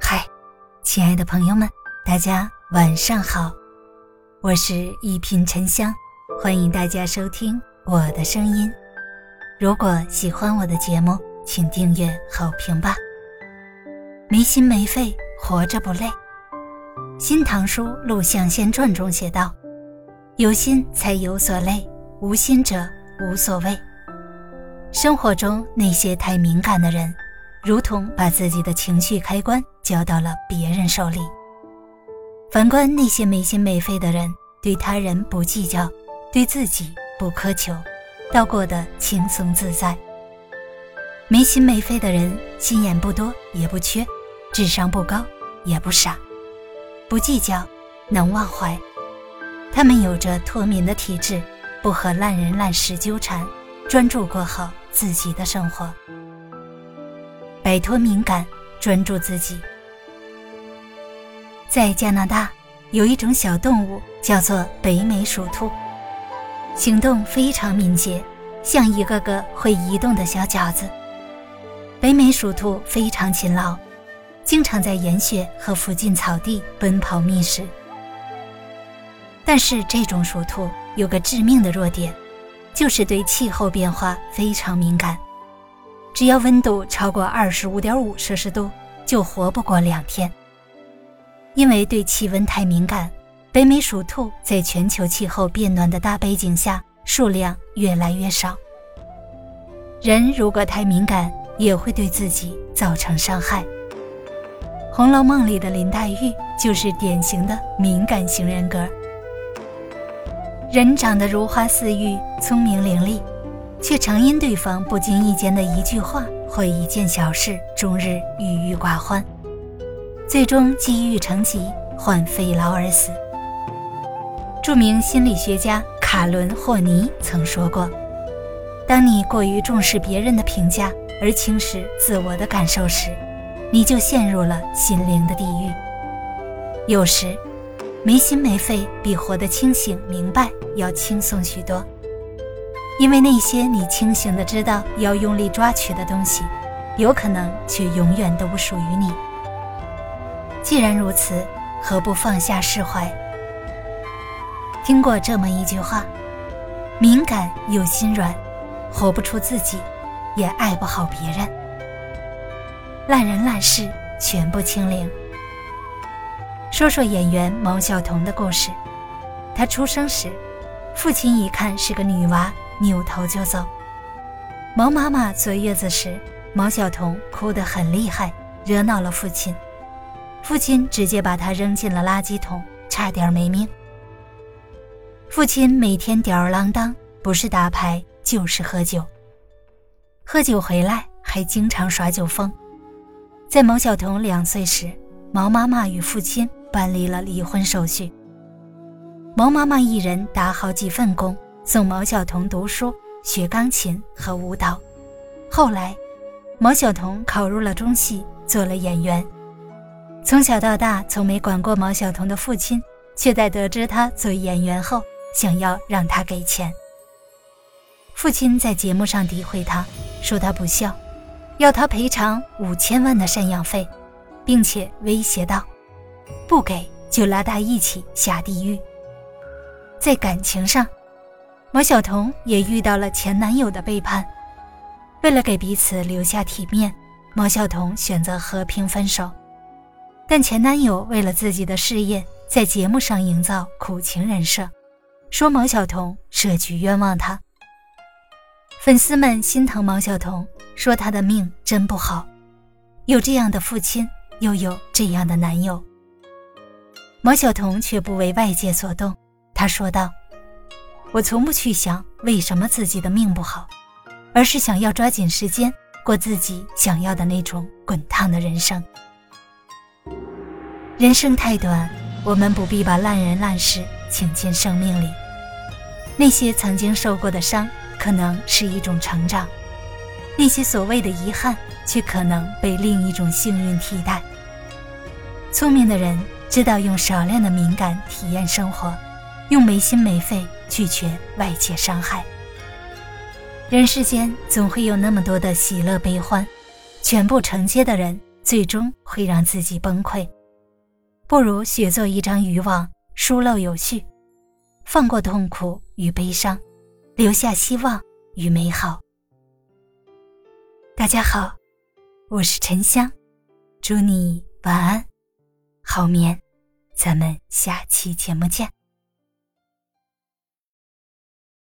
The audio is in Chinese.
嗨，亲爱的朋友们，大家晚上好，我是一品沉香，欢迎大家收听我的声音。如果喜欢我的节目，请订阅好评吧。没心没肺，活着不累。《新唐书·陆象先传》中写道：“有心才有所累，无心者无所谓。”生活中那些太敏感的人，如同把自己的情绪开关交到了别人手里。反观那些没心没肺的人，对他人不计较，对自己不苛求。倒过得轻松自在。没心没肺的人，心眼不多也不缺，智商不高也不傻，不计较，能忘怀。他们有着脱敏的体质，不和烂人烂事纠缠，专注过好自己的生活，摆脱敏感，专注自己。在加拿大，有一种小动物叫做北美鼠兔。行动非常敏捷，像一个个会移动的小饺子。北美鼠兔非常勤劳，经常在岩穴和附近草地奔跑觅食。但是这种鼠兔有个致命的弱点，就是对气候变化非常敏感。只要温度超过二十五点五摄氏度，就活不过两天。因为对气温太敏感。北美鼠兔在全球气候变暖的大背景下，数量越来越少。人如果太敏感，也会对自己造成伤害。《红楼梦》里的林黛玉就是典型的敏感型人格。人长得如花似玉，聪明伶俐，却常因对方不经意间的一句话或一件小事，终日郁郁寡欢，最终积郁成疾，患肺痨而死。著名心理学家卡伦·霍尼曾说过：“当你过于重视别人的评价而轻视自我的感受时，你就陷入了心灵的地狱。有时，没心没肺比活得清醒明白要轻松许多，因为那些你清醒的知道要用力抓取的东西，有可能却永远都不属于你。既然如此，何不放下释怀？”听过这么一句话：敏感又心软，活不出自己，也爱不好别人。烂人烂事全部清零。说说演员毛晓彤的故事。她出生时，父亲一看是个女娃，扭头就走。毛妈妈坐月子时，毛晓彤哭得很厉害，惹恼了父亲。父亲直接把她扔进了垃圾桶，差点没命。父亲每天吊儿郎当，不是打牌就是喝酒。喝酒回来还经常耍酒疯。在毛晓彤两岁时，毛妈妈与父亲办理了离婚手续。毛妈妈一人打好几份工，送毛晓彤读书、学钢琴和舞蹈。后来，毛晓彤考入了中戏，做了演员。从小到大从没管过毛晓彤的父亲，却在得知她做演员后。想要让他给钱。父亲在节目上诋毁他，说他不孝，要他赔偿五千万的赡养费，并且威胁道：“不给就拉他一起下地狱。”在感情上，毛晓彤也遇到了前男友的背叛。为了给彼此留下体面，毛晓彤选择和平分手。但前男友为了自己的事业，在节目上营造苦情人设。说毛晓彤设局冤枉他，粉丝们心疼毛晓彤，说她的命真不好，有这样的父亲，又有这样的男友。毛晓彤却不为外界所动，她说道：“我从不去想为什么自己的命不好，而是想要抓紧时间过自己想要的那种滚烫的人生。人生太短，我们不必把烂人烂事。”请进生命里，那些曾经受过的伤，可能是一种成长；那些所谓的遗憾，却可能被另一种幸运替代。聪明的人知道用少量的敏感体验生活，用没心没肺拒绝外界伤害。人世间总会有那么多的喜乐悲欢，全部承接的人，最终会让自己崩溃。不如学做一张渔网，疏漏有序，放过痛苦与悲伤，留下希望与美好。大家好，我是沉香，祝你晚安，好眠。咱们下期节目见。